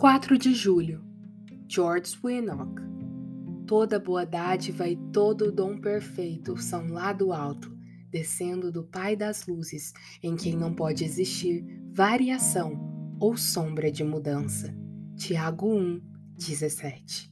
4 de julho, George Winnock. Toda boa dádiva e todo dom perfeito são lá do alto, descendo do Pai das luzes, em quem não pode existir variação ou sombra de mudança. Tiago 1, 17.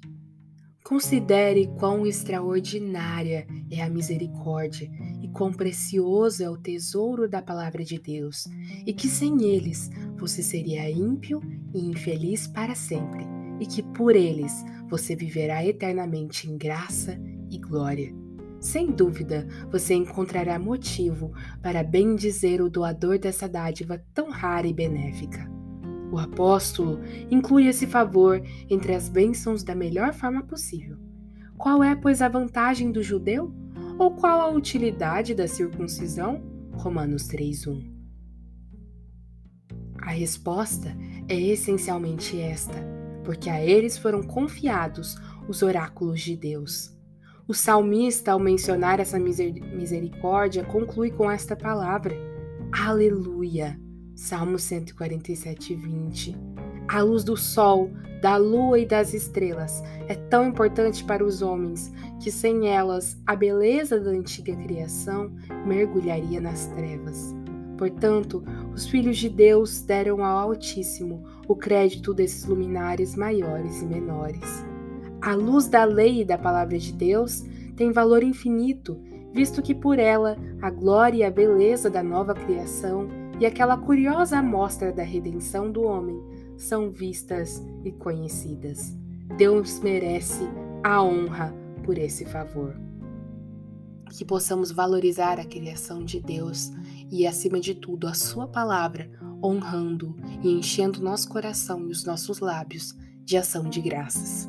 Considere quão extraordinária é a misericórdia quão precioso é o tesouro da palavra de Deus, e que sem eles você seria ímpio e infeliz para sempre, e que por eles você viverá eternamente em graça e glória. Sem dúvida, você encontrará motivo para bendizer o doador dessa dádiva tão rara e benéfica. O apóstolo inclui esse favor entre as bênçãos da melhor forma possível. Qual é, pois, a vantagem do judeu? Ou qual a utilidade da circuncisão? Romanos 3:1. A resposta é essencialmente esta, porque a eles foram confiados os oráculos de Deus. O salmista, ao mencionar essa misericórdia, conclui com esta palavra: Aleluia. Salmo 147, 20. A luz do sol, da lua e das estrelas é tão importante para os homens que sem elas a beleza da antiga criação mergulharia nas trevas. Portanto, os filhos de Deus deram ao Altíssimo o crédito desses luminares maiores e menores. A luz da lei e da palavra de Deus tem valor infinito, visto que por ela a glória e a beleza da nova criação e aquela curiosa amostra da redenção do homem são vistas e conhecidas. Deus merece a honra por esse favor. Que possamos valorizar a criação de Deus e, acima de tudo, a Sua palavra, honrando e enchendo nosso coração e os nossos lábios de ação de graças.